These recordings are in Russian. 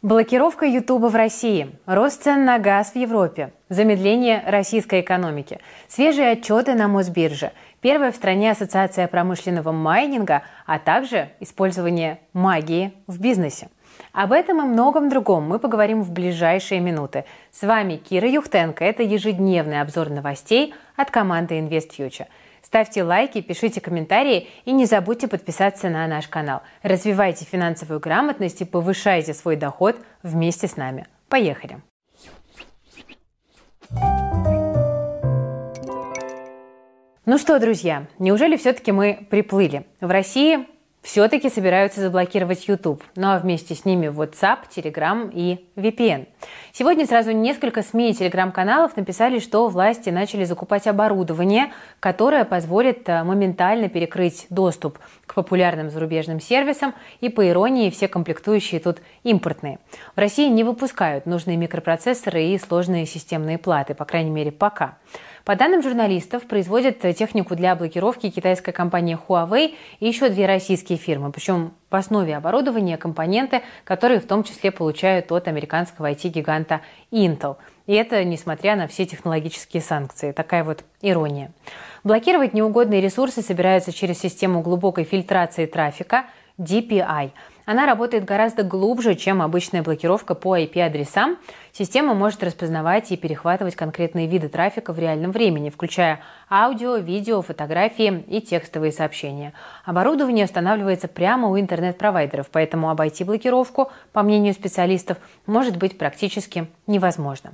Блокировка Ютуба в России, рост цен на газ в Европе, замедление российской экономики, свежие отчеты на Мосбирже, первая в стране ассоциация промышленного майнинга, а также использование магии в бизнесе. Об этом и многом другом мы поговорим в ближайшие минуты. С вами Кира Юхтенко. Это ежедневный обзор новостей от команды InvestFuture. Ставьте лайки, пишите комментарии и не забудьте подписаться на наш канал. Развивайте финансовую грамотность и повышайте свой доход вместе с нами. Поехали! Ну что, друзья, неужели все-таки мы приплыли? В России все-таки собираются заблокировать YouTube, ну а вместе с ними WhatsApp, Telegram и VPN. Сегодня сразу несколько СМИ и телеграм-каналов написали, что власти начали закупать оборудование, которое позволит э, моментально перекрыть доступ к популярным зарубежным сервисам, и по иронии все комплектующие тут импортные. В России не выпускают нужные микропроцессоры и сложные системные платы, по крайней мере пока. По данным журналистов, производят технику для блокировки китайская компания Huawei и еще две российские фирмы. Причем в основе оборудования компоненты, которые в том числе получают от американского IT-гиганта Intel. И это несмотря на все технологические санкции. Такая вот ирония. Блокировать неугодные ресурсы собираются через систему глубокой фильтрации трафика DPI – она работает гораздо глубже, чем обычная блокировка по IP-адресам. Система может распознавать и перехватывать конкретные виды трафика в реальном времени, включая аудио, видео, фотографии и текстовые сообщения. Оборудование устанавливается прямо у интернет-провайдеров, поэтому обойти блокировку, по мнению специалистов, может быть практически невозможно.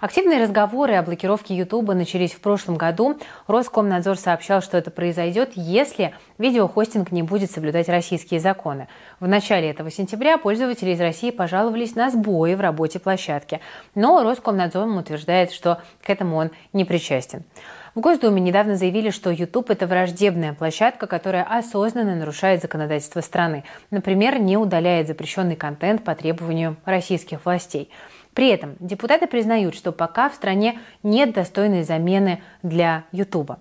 Активные разговоры о блокировке YouTube начались в прошлом году. Роскомнадзор сообщал, что это произойдет, если видеохостинг не будет соблюдать российские законы. В начале этого сентября пользователи из России пожаловались на сбои в работе площадки, но Роскомнадзор утверждает, что к этому он не причастен. В Госдуме недавно заявили, что YouTube – это враждебная площадка, которая осознанно нарушает законодательство страны. Например, не удаляет запрещенный контент по требованию российских властей. При этом депутаты признают, что пока в стране нет достойной замены для YouTube.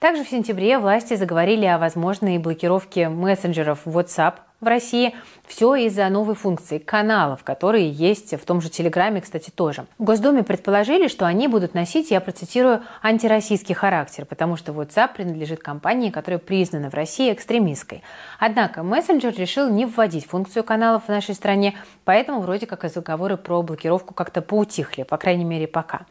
Также в сентябре власти заговорили о возможной блокировке мессенджеров WhatsApp в России. Все из-за новой функции каналов, которые есть в том же Телеграме, кстати, тоже. В Госдуме предположили, что они будут носить, я процитирую, антироссийский характер, потому что WhatsApp принадлежит компании, которая признана в России экстремистской. Однако мессенджер решил не вводить функцию каналов в нашей стране, поэтому вроде как разговоры про блокировку как-то поутихли, по крайней мере пока.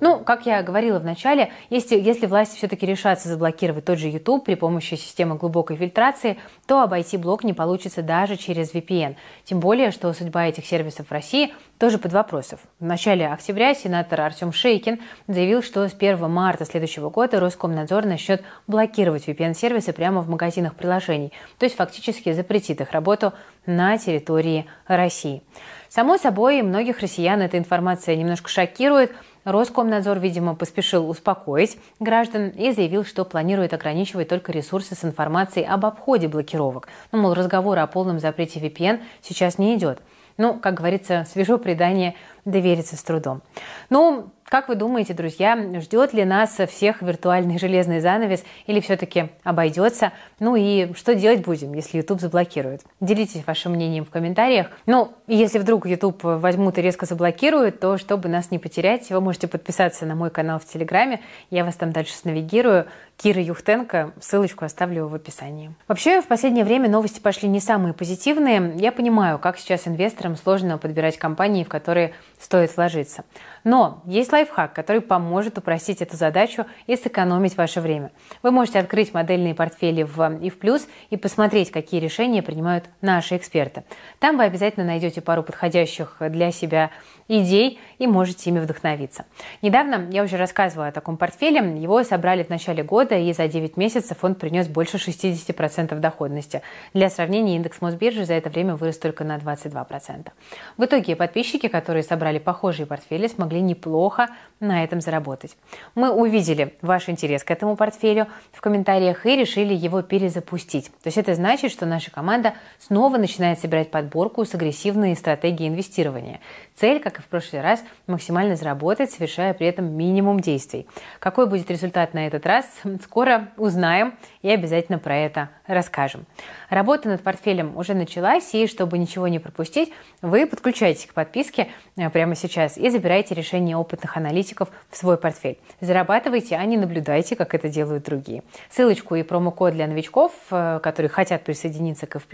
Ну, как я говорила в начале, если, если власти все-таки решатся заблокировать тот же YouTube при помощи системы глубокой фильтрации, то обойти блок не получится даже через VPN. Тем более, что судьба этих сервисов в России тоже под вопросом. В начале октября сенатор Артем Шейкин заявил, что с 1 марта следующего года Роскомнадзор начнет блокировать VPN-сервисы прямо в магазинах приложений, то есть фактически запретит их работу на территории России. Само собой, многих россиян эта информация немножко шокирует, Роскомнадзор, видимо, поспешил успокоить граждан и заявил, что планирует ограничивать только ресурсы с информацией об обходе блокировок. Ну, мол, разговора о полном запрете VPN сейчас не идет. Ну, как говорится, свежо предание довериться с трудом. Ну, как вы думаете, друзья, ждет ли нас всех виртуальный железный занавес или все-таки обойдется? Ну и что делать будем, если YouTube заблокирует? Делитесь вашим мнением в комментариях. Ну, если вдруг YouTube возьмут и резко заблокируют, то чтобы нас не потерять, вы можете подписаться на мой канал в Телеграме. Я вас там дальше снавигирую. Кира Юхтенко. Ссылочку оставлю в описании. Вообще, в последнее время новости пошли не самые позитивные. Я понимаю, как сейчас инвесторам сложно подбирать компании, в которые стоит вложиться. Но есть лайфхак, который поможет упростить эту задачу и сэкономить ваше время. Вы можете открыть модельные портфели в IF+, и посмотреть, какие решения принимают наши эксперты. Там вы обязательно найдете пару подходящих для себя идей и можете ими вдохновиться. Недавно я уже рассказывала о таком портфеле. Его собрали в начале года, и за 9 месяцев он принес больше 60% доходности. Для сравнения, индекс Мосбиржи за это время вырос только на 22%. В итоге подписчики, которые собрали похожие портфели, смогли неплохо на этом заработать. Мы увидели ваш интерес к этому портфелю в комментариях и решили его перезапустить. То есть это значит, что наша команда снова начинает собирать подборку с агрессивной стратегией инвестирования. Цель, как в прошлый раз, максимально заработать, совершая при этом минимум действий. Какой будет результат на этот раз, скоро узнаем и обязательно про это расскажем. Работа над портфелем уже началась, и чтобы ничего не пропустить, вы подключайтесь к подписке э, прямо сейчас и забирайте решения опытных аналитиков в свой портфель. Зарабатывайте, а не наблюдайте, как это делают другие. Ссылочку и промокод для новичков, э, которые хотят присоединиться к F+,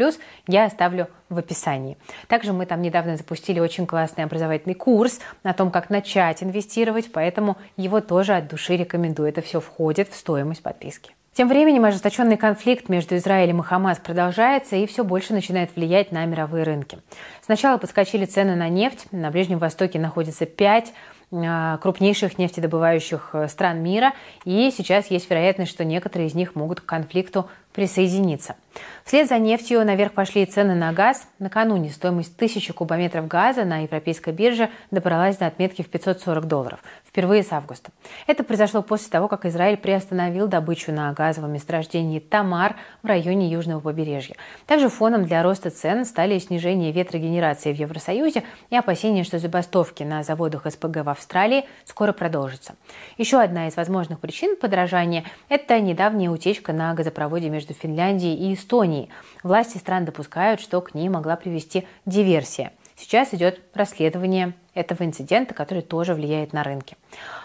я оставлю в описании. Также мы там недавно запустили очень классный образовательный курс о том, как начать инвестировать, поэтому его тоже от души рекомендую. Это все входит в стоимость подписки. Тем временем ожесточенный конфликт между Израилем и Хамас продолжается и все больше начинает влиять на мировые рынки. Сначала подскочили цены на нефть. На Ближнем Востоке находится пять а, крупнейших нефтедобывающих э, стран мира, и сейчас есть вероятность, что некоторые из них могут к конфликту присоединиться. Вслед за нефтью наверх пошли цены на газ. Накануне стоимость тысячи кубометров газа на европейской бирже добралась до отметки в 540 долларов. Впервые с августа. Это произошло после того, как Израиль приостановил добычу на газовом месторождении Тамар в районе южного побережья. Также фоном для роста цен стали снижение ветрогенерации в Евросоюзе и опасения, что забастовки на заводах СПГ в Австралии скоро продолжатся. Еще одна из возможных причин подражания – это недавняя утечка на газопроводе между между Финляндией и Эстонией. Власти стран допускают, что к ней могла привести диверсия. Сейчас идет расследование этого инцидента, который тоже влияет на рынки.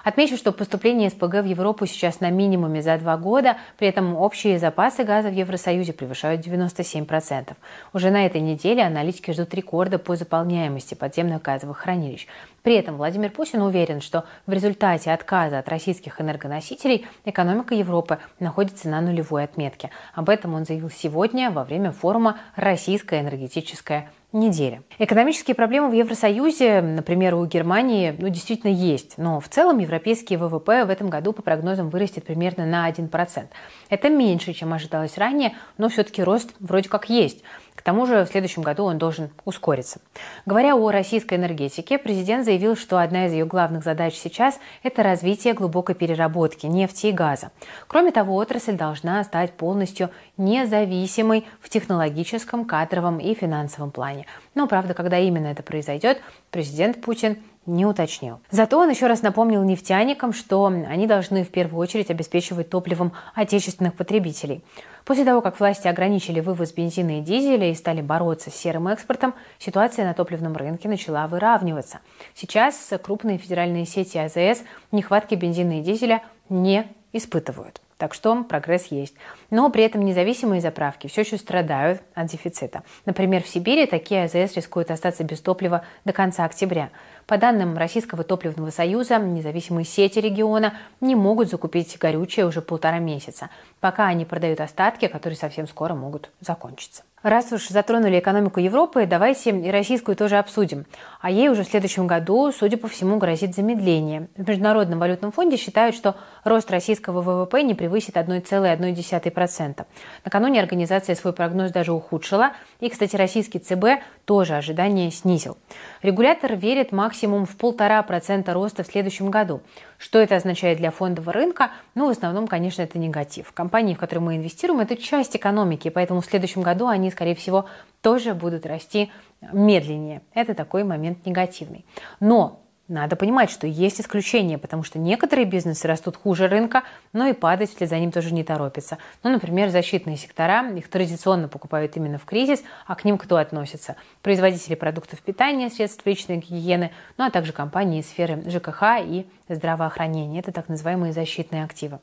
Отмечу, что поступление СПГ в Европу сейчас на минимуме за два года, при этом общие запасы газа в Евросоюзе превышают 97%. Уже на этой неделе аналитики ждут рекорда по заполняемости подземных газовых хранилищ. При этом Владимир Путин уверен, что в результате отказа от российских энергоносителей экономика Европы находится на нулевой отметке. Об этом он заявил сегодня во время форума «Российская энергетическая недели. Экономические проблемы в Евросоюзе, например, у Германии, ну, действительно есть. Но в целом европейский ВВП в этом году по прогнозам вырастет примерно на 1%. Это меньше, чем ожидалось ранее, но все-таки рост вроде как есть. К тому же в следующем году он должен ускориться. Говоря о российской энергетике, президент заявил, что одна из ее главных задач сейчас – это развитие глубокой переработки нефти и газа. Кроме того, отрасль должна стать полностью независимой в технологическом, кадровом и финансовом плане. Но, правда, когда именно это произойдет, президент Путин не уточнил. Зато он еще раз напомнил нефтяникам, что они должны в первую очередь обеспечивать топливом отечественных потребителей. После того, как власти ограничили вывоз бензина и дизеля и стали бороться с серым экспортом, ситуация на топливном рынке начала выравниваться. Сейчас крупные федеральные сети АЗС нехватки бензина и дизеля не испытывают. Так что прогресс есть. Но при этом независимые заправки все еще страдают от дефицита. Например, в Сибири такие АЗС рискуют остаться без топлива до конца октября. По данным Российского топливного союза, независимые сети региона не могут закупить горючее уже полтора месяца, пока они продают остатки, которые совсем скоро могут закончиться. Раз уж затронули экономику Европы, давайте и российскую тоже обсудим. А ей уже в следующем году, судя по всему, грозит замедление. В Международном валютном фонде считают, что рост российского ВВП не превысит 1,1%. Накануне организация свой прогноз даже ухудшила. И, кстати, российский ЦБ тоже ожидания снизил. Регулятор верит максимум в полтора процента роста в следующем году. Что это означает для фондового рынка? Ну, в основном, конечно, это негатив. Компании, в которые мы инвестируем, это часть экономики, поэтому в следующем году они, скорее всего, тоже будут расти медленнее. Это такой момент негативный. Но надо понимать, что есть исключения, потому что некоторые бизнесы растут хуже рынка, но и падать вслед за ним тоже не торопится. Ну, например, защитные сектора, их традиционно покупают именно в кризис, а к ним кто относится? Производители продуктов питания, средств личной гигиены, ну а также компании сферы ЖКХ и здравоохранения. Это так называемые защитные активы.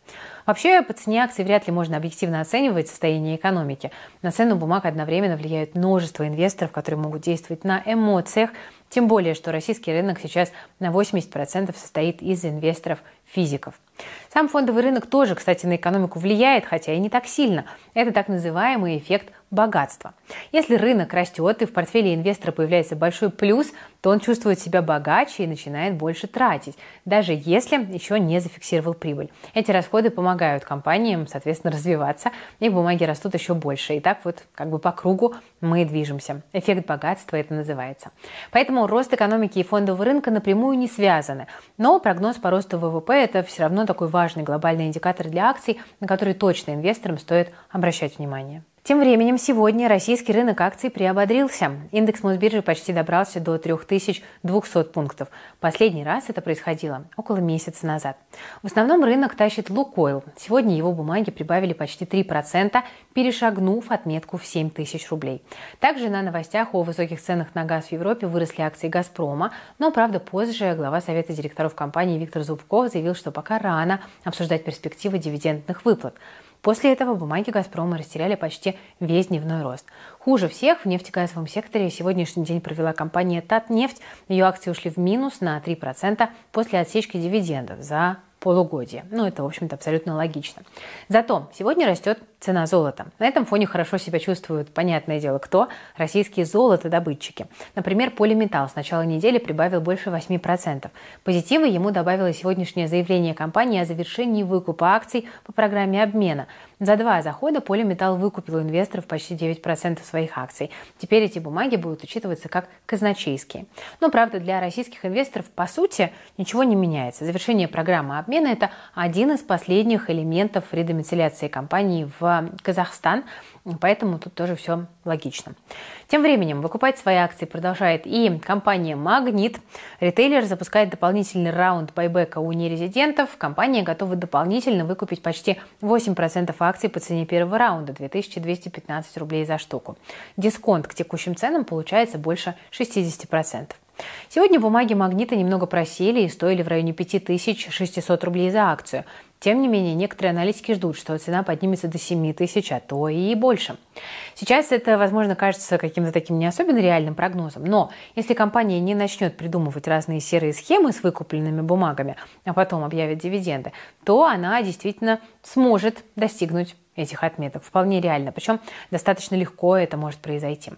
Вообще, по цене акций вряд ли можно объективно оценивать состояние экономики. На цену бумаг одновременно влияют множество инвесторов, которые могут действовать на эмоциях, тем более, что российский рынок сейчас на 80% состоит из инвесторов физиков. Сам фондовый рынок тоже, кстати, на экономику влияет, хотя и не так сильно. Это так называемый эффект богатства. Если рынок растет и в портфеле инвестора появляется большой плюс, то он чувствует себя богаче и начинает больше тратить, даже если еще не зафиксировал прибыль. Эти расходы помогают компаниям, соответственно, развиваться, и бумаги растут еще больше. И так вот как бы по кругу мы движемся. Эффект богатства это называется. Поэтому рост экономики и фондового рынка напрямую не связаны. Но прогноз по росту ВВП – это все равно такой важный глобальный индикатор для акций, на который точно инвесторам стоит обращать внимание. Тем временем сегодня российский рынок акций приободрился. Индекс Мосбиржи почти добрался до 3200 пунктов. Последний раз это происходило около месяца назад. В основном рынок тащит Лукойл. Сегодня его бумаги прибавили почти 3%, перешагнув отметку в 7 тысяч рублей. Также на новостях о высоких ценах на газ в Европе выросли акции «Газпрома», но, правда, позже глава Совета директоров компании Виктор Зубков заявил, что пока рано обсуждать перспективы дивидендных выплат. После этого бумаги «Газпрома» растеряли почти весь дневной рост. Хуже всех в нефтегазовом секторе сегодняшний день провела компания «Татнефть». Ее акции ушли в минус на 3% после отсечки дивидендов за полугодие. Ну, это, в общем-то, абсолютно логично. Зато сегодня растет цена золота. На этом фоне хорошо себя чувствуют, понятное дело, кто? Российские золотодобытчики. Например, полиметалл с начала недели прибавил больше 8%. Позитивы ему добавило сегодняшнее заявление компании о завершении выкупа акций по программе обмена. За два захода полиметалл выкупил у инвесторов почти 9% своих акций. Теперь эти бумаги будут учитываться как казначейские. Но, правда, для российских инвесторов, по сути, ничего не меняется. Завершение программы обмена – это один из последних элементов редомицеляции компании в Казахстан, поэтому тут тоже все логично. Тем временем выкупать свои акции продолжает и компания «Магнит». Ритейлер запускает дополнительный раунд байбека у нерезидентов. Компания готова дополнительно выкупить почти 8% акций по цене первого раунда – 2215 рублей за штуку. Дисконт к текущим ценам получается больше 60%. Сегодня бумаги «Магнита» немного просели и стоили в районе 5600 рублей за акцию. Тем не менее, некоторые аналитики ждут, что цена поднимется до 7 тысяч, а то и больше. Сейчас это, возможно, кажется каким-то таким не особенно реальным прогнозом, но если компания не начнет придумывать разные серые схемы с выкупленными бумагами, а потом объявит дивиденды, то она действительно сможет достигнуть этих отметок. Вполне реально. Причем достаточно легко это может произойти.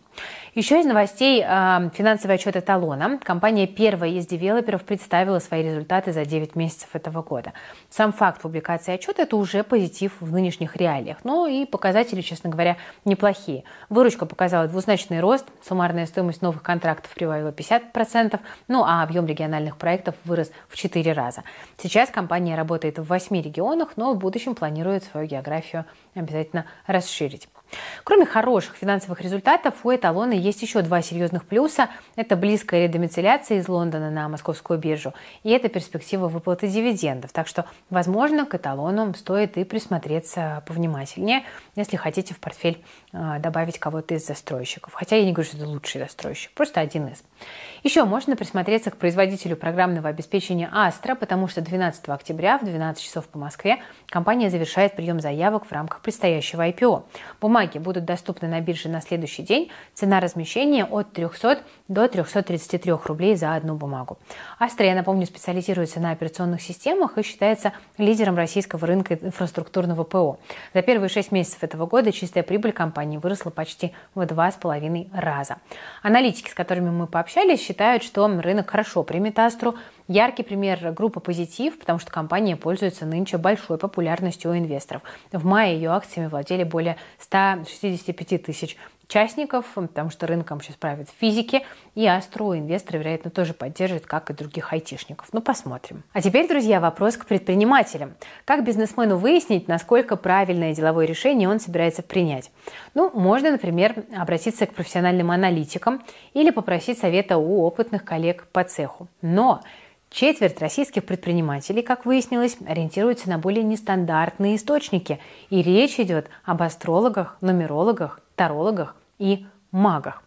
Еще из новостей э, финансовый отчет эталона. Компания первая из девелоперов представила свои результаты за 9 месяцев этого года. Сам факт публикации отчета – это уже позитив в нынешних реалиях. Но и показатели, честно говоря, неплохие. Выручка показала двузначный рост, суммарная стоимость новых контрактов прибавила 50%, ну а объем региональных проектов вырос в 4 раза. Сейчас компания работает в 8 регионах, но в будущем планирует свою географию обязательно расширить. Кроме хороших финансовых результатов, у эталона есть еще два серьезных плюса. Это близкая редомицеляция из Лондона на московскую биржу, и это перспектива выплаты дивидендов. Так что, возможно, к эталону стоит и присмотреться повнимательнее, если хотите в портфель э, добавить кого-то из застройщиков. Хотя я не говорю, что это лучший застройщик, просто один из. Еще можно присмотреться к производителю программного обеспечения Astra, потому что 12 октября в 12 часов по Москве компания завершает прием заявок в рамках предстоящего IPO. Бумаги будут доступны на бирже на следующий день. Цена размещения от 300 до 333 рублей за одну бумагу. Astra, я напомню, специализируется на операционных системах и считается лидером российского рынка инфраструктурного ПО. За первые 6 месяцев этого года чистая прибыль компании выросла почти в 2,5 раза. Аналитики, с которыми мы пообщались, считают, что рынок хорошо примет Астру. Яркий пример группы «Позитив», потому что компания пользуется нынче большой популярностью у инвесторов. В мае ее акциями владели более 165 тысяч участников, потому что рынком сейчас правят физики, и Астру инвесторы, вероятно, тоже поддержат, как и других айтишников. Ну, посмотрим. А теперь, друзья, вопрос к предпринимателям. Как бизнесмену выяснить, насколько правильное деловое решение он собирается принять? Ну, можно, например, обратиться к профессиональным аналитикам или попросить совета у опытных коллег по цеху. Но Четверть российских предпринимателей, как выяснилось, ориентируются на более нестандартные источники. И речь идет об астрологах, нумерологах, тарологах и магах.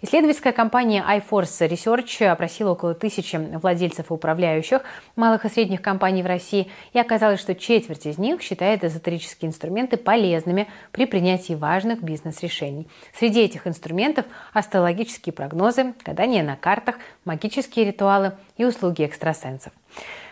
Исследовательская компания iForce Research опросила около тысячи владельцев и управляющих малых и средних компаний в России, и оказалось, что четверть из них считает эзотерические инструменты полезными при принятии важных бизнес-решений. Среди этих инструментов астрологические прогнозы, гадания на картах, магические ритуалы и услуги экстрасенсов.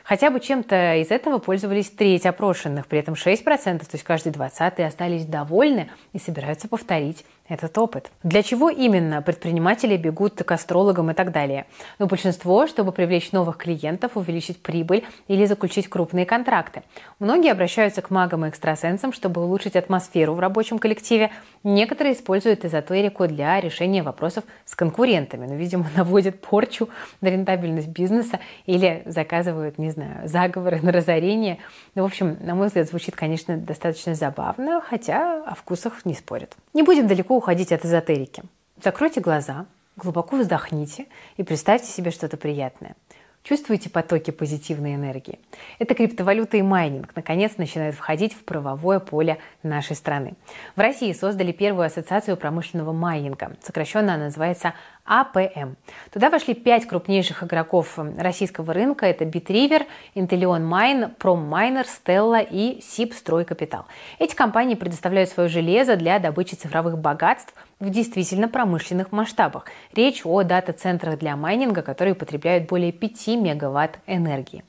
Хотя бы чем-то из этого пользовались треть опрошенных, при этом 6%, то есть каждый двадцатый, остались довольны и собираются повторить этот опыт. Для чего именно предприниматели бегут к астрологам и так далее? Ну, большинство, чтобы привлечь новых клиентов, увеличить прибыль или заключить крупные контракты. Многие обращаются к магам и экстрасенсам, чтобы улучшить атмосферу в рабочем коллективе. Некоторые используют эзотерику для решения вопросов с конкурентами. Ну, видимо, наводят порчу на рентабельность бизнеса или заказывают, не знаю, заговоры на разорение. Ну, в общем, на мой взгляд, звучит, конечно, достаточно забавно, хотя о вкусах не спорят. Не будем далеко уходить от эзотерики. Закройте глаза, глубоко вздохните и представьте себе что-то приятное. Чувствуете потоки позитивной энергии? Это криптовалюта и майнинг наконец начинают входить в правовое поле нашей страны. В России создали первую ассоциацию промышленного майнинга. Сокращенно она называется АПМ. Туда вошли пять крупнейших игроков российского рынка. Это Bitriver, Intelion Mine, PromMiner, Stella и SIP Стройкапитал. Эти компании предоставляют свое железо для добычи цифровых богатств в действительно промышленных масштабах. Речь о дата-центрах для майнинга, которые потребляют более 5 мегаватт энергии.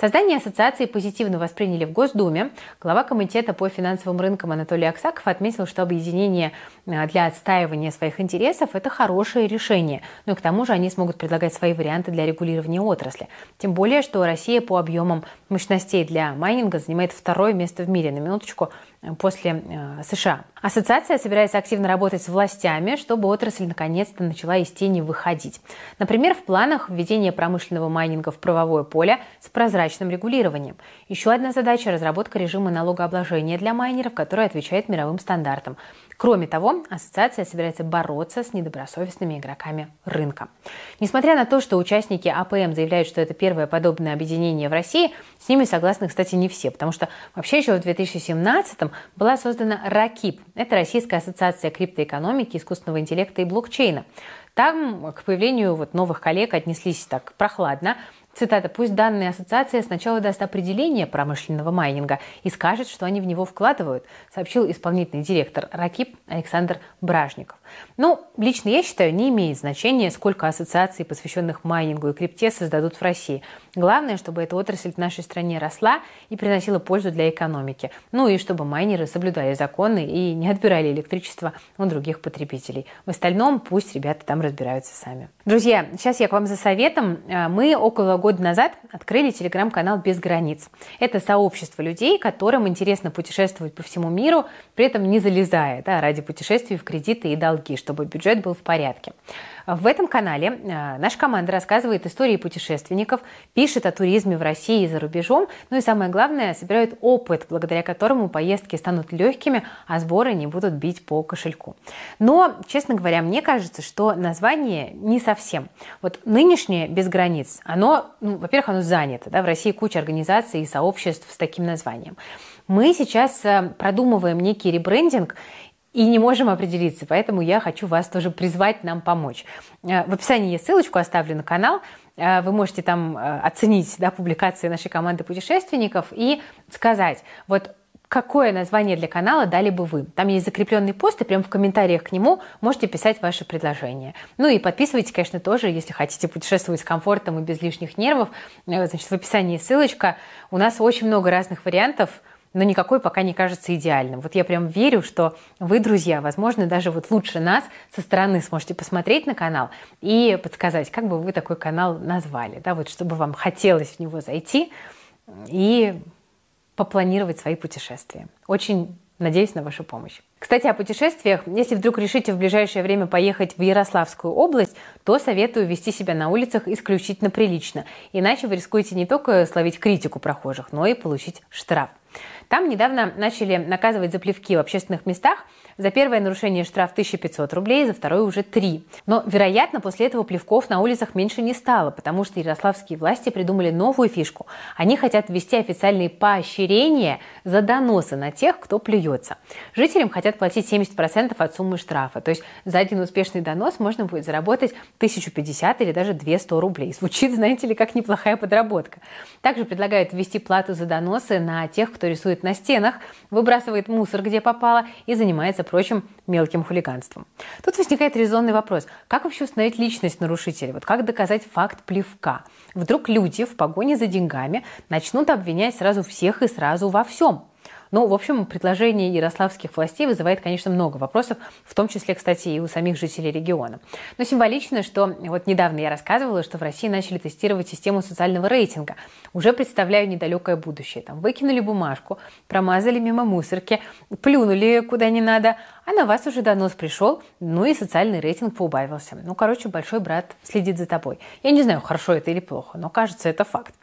Создание ассоциации позитивно восприняли в Госдуме. Глава комитета по финансовым рынкам Анатолий Аксаков отметил, что объединение э, для отстаивания своих интересов – это хорошее решение. Ну и к тому же они смогут предлагать свои варианты для регулирования отрасли. Тем более, что Россия по объемам мощностей для майнинга занимает второе место в мире. На минуточку после э, США. Ассоциация собирается активно работать с властями, чтобы отрасль наконец-то начала из тени выходить. Например, в планах введения промышленного майнинга в правовое поле с прозрачным регулированием. Еще одна задача – разработка режима налогообложения для майнеров, который отвечает мировым стандартам. Кроме того, ассоциация собирается бороться с недобросовестными игроками рынка. Несмотря на то, что участники АПМ заявляют, что это первое подобное объединение в России, с ними согласны, кстати, не все, потому что вообще еще в 2017 была создана РАКИП. Это Российская ассоциация криптоэкономики, искусственного интеллекта и блокчейна. Там к появлению вот новых коллег отнеслись так прохладно. Цитата. «Пусть данная ассоциация сначала даст определение промышленного майнинга и скажет, что они в него вкладывают», сообщил исполнительный директор РАКИП Александр Бражников. Ну, лично я считаю, не имеет значения, сколько ассоциаций, посвященных майнингу и крипте, создадут в России. Главное, чтобы эта отрасль в нашей стране росла и приносила пользу для экономики. Ну и чтобы майнеры соблюдали законы и не отбирали электричество у других потребителей. В остальном пусть ребята там разбираются сами. Друзья, сейчас я к вам за советом. Э, мы около года назад открыли телеграм-канал «Без границ». Это сообщество людей, которым интересно путешествовать по всему миру, при этом не залезая да, ради путешествий в кредиты и долги, чтобы бюджет был в порядке. В этом канале э, наша команда рассказывает истории путешественников, пишет о туризме в России и за рубежом, ну и самое главное, собирает опыт, благодаря которому поездки станут легкими, а сборы не будут бить по кошельку. Но, честно говоря, мне кажется, что название не совсем. Вот нынешнее «Без границ», оно, ну, во-первых, оно занято. Да? В России куча организаций и сообществ с таким названием. Мы сейчас э, продумываем некий ребрендинг, и не можем определиться, поэтому я хочу вас тоже призвать нам помочь. Э, в описании я ссылочку оставлю на канал, э, вы можете там э, оценить да, публикации нашей команды путешественников и сказать, вот какое название для канала дали бы вы. Там есть закрепленный пост, и прямо в комментариях к нему можете писать ваши предложения. Ну и подписывайтесь, конечно, тоже, если хотите путешествовать с комфортом и без лишних нервов. Значит, в описании ссылочка. У нас очень много разных вариантов – но никакой пока не кажется идеальным. Вот я прям верю, что вы, друзья, возможно, даже вот лучше нас со стороны сможете посмотреть на канал и подсказать, как бы вы такой канал назвали, да, вот чтобы вам хотелось в него зайти и попланировать свои путешествия. Очень Надеюсь на вашу помощь. Кстати, о путешествиях. Если вдруг решите в ближайшее время поехать в Ярославскую область, то советую вести себя на улицах исключительно прилично. Иначе вы рискуете не только словить критику прохожих, но и получить штраф. Там недавно начали наказывать за плевки в общественных местах. За первое нарушение штраф 1500 рублей, за второе уже 3. Но, вероятно, после этого плевков на улицах меньше не стало, потому что ярославские власти придумали новую фишку. Они хотят ввести официальные поощрения за доносы на тех, кто плюется. Жителям хотят платить 70% от суммы штрафа. То есть за один успешный донос можно будет заработать 1050 или даже 200 рублей. Звучит, знаете ли, как неплохая подработка. Также предлагают ввести плату за доносы на тех, кто рисует на стенах, выбрасывает мусор, где попало, и занимается прочим мелким хулиганством. Тут возникает резонный вопрос. Как вообще установить личность нарушителя? Вот как доказать факт плевка? Вдруг люди в погоне за деньгами начнут обвинять сразу всех и сразу во всем. Ну, в общем, предложение ярославских властей вызывает, конечно, много вопросов, в том числе, кстати, и у самих жителей региона. Но символично, что вот недавно я рассказывала, что в России начали тестировать систему социального рейтинга. Уже представляю недалекое будущее. Там выкинули бумажку, промазали мимо мусорки, плюнули куда не надо, а на вас уже донос пришел, ну и социальный рейтинг поубавился. Ну, короче, большой брат следит за тобой. Я не знаю, хорошо это или плохо, но кажется, это факт.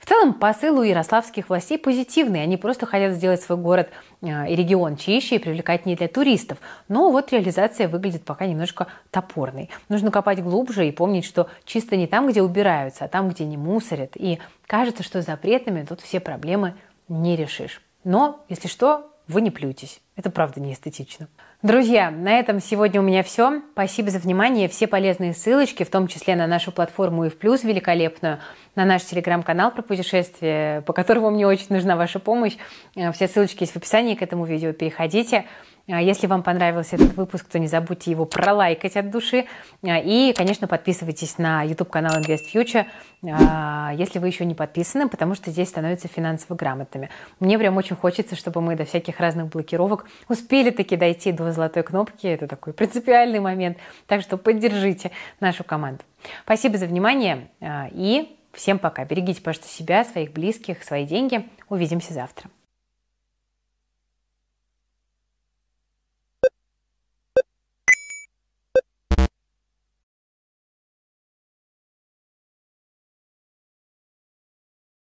В целом, посыл у ярославских властей позитивный. Они просто хотят сделать свой город э, и регион чище и привлекательнее для туристов. Но вот реализация выглядит пока немножко топорной. Нужно копать глубже и помнить, что чисто не там, где убираются, а там, где не мусорят. И кажется, что запретами тут все проблемы не решишь. Но, если что, вы не плюйтесь. Это правда не эстетично. Друзья, на этом сегодня у меня все. Спасибо за внимание. Все полезные ссылочки, в том числе на нашу платформу и в плюс великолепную, на наш телеграм-канал про путешествия, по которому мне очень нужна ваша помощь. Э, все ссылочки есть в описании к этому видео. Переходите. А если вам понравился этот выпуск, то не забудьте его пролайкать от души. А, и, конечно, подписывайтесь на YouTube-канал Invest Future, а, если вы еще не подписаны, потому что здесь становятся финансово грамотными. Мне прям очень хочется, чтобы мы до всяких разных блокировок успели таки дойти до золотой кнопки. Это такой принципиальный момент. Так что поддержите нашу команду. Спасибо за внимание и всем пока. Берегите, пожалуйста, себя, своих близких, свои деньги. Увидимся завтра.